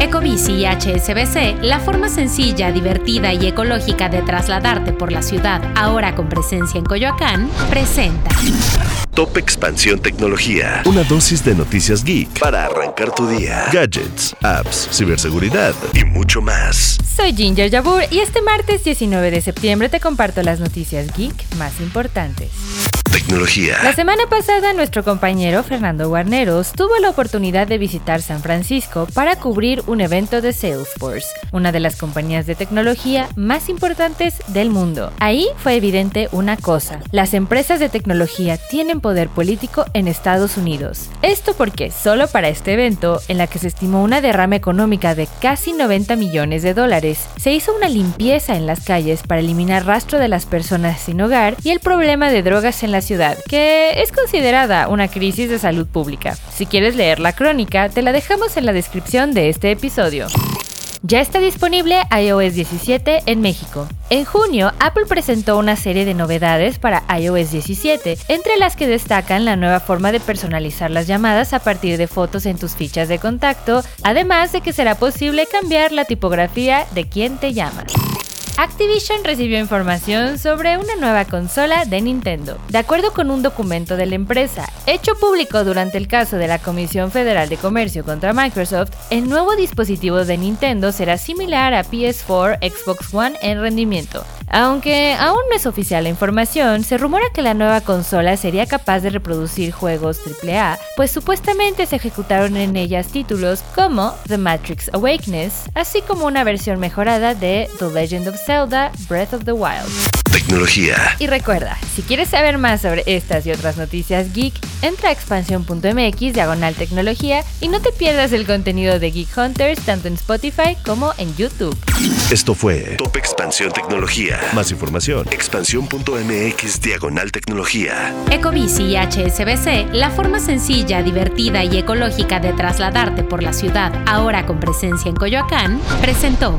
Ecobici y HSBC, la forma sencilla, divertida y ecológica de trasladarte por la ciudad, ahora con presencia en Coyoacán, presenta. Top Expansión Tecnología. Una dosis de noticias geek para arrancar tu día. Gadgets, apps, ciberseguridad y mucho más. Soy Ginger Yabur y este martes 19 de septiembre te comparto las noticias geek más importantes. Tecnología. La semana pasada nuestro compañero Fernando Guarneros tuvo la oportunidad de visitar San Francisco para cubrir un evento de Salesforce, una de las compañías de tecnología más importantes del mundo. Ahí fue evidente una cosa, las empresas de tecnología tienen poder político en Estados Unidos. Esto porque solo para este evento, en la que se estimó una derrama económica de casi 90 millones de dólares, se hizo una limpieza en las calles para eliminar rastro de las personas sin hogar y el problema de drogas en la ciudad, que es considerada una crisis de salud pública. Si quieres leer la crónica, te la dejamos en la descripción de este episodio. Ya está disponible iOS 17 en México. En junio, Apple presentó una serie de novedades para iOS 17, entre las que destacan la nueva forma de personalizar las llamadas a partir de fotos en tus fichas de contacto, además de que será posible cambiar la tipografía de quien te llama. Activision recibió información sobre una nueva consola de Nintendo. De acuerdo con un documento de la empresa, hecho público durante el caso de la Comisión Federal de Comercio contra Microsoft, el nuevo dispositivo de Nintendo será similar a PS4, Xbox One en rendimiento. Aunque aún no es oficial la información, se rumora que la nueva consola sería capaz de reproducir juegos AAA, pues supuestamente se ejecutaron en ellas títulos como The Matrix Awakens, así como una versión mejorada de The Legend of Zelda Breath of the Wild. Tecnología. Y recuerda, si quieres saber más sobre estas y otras noticias geek, entra a expansión.mx diagonal tecnología y no te pierdas el contenido de Geek Hunters tanto en Spotify como en YouTube. Esto fue Top Expansión Tecnología. Más información. Expansión.mx diagonal tecnología. Ecobici y HSBC, la forma sencilla, divertida y ecológica de trasladarte por la ciudad, ahora con presencia en Coyoacán, presentó.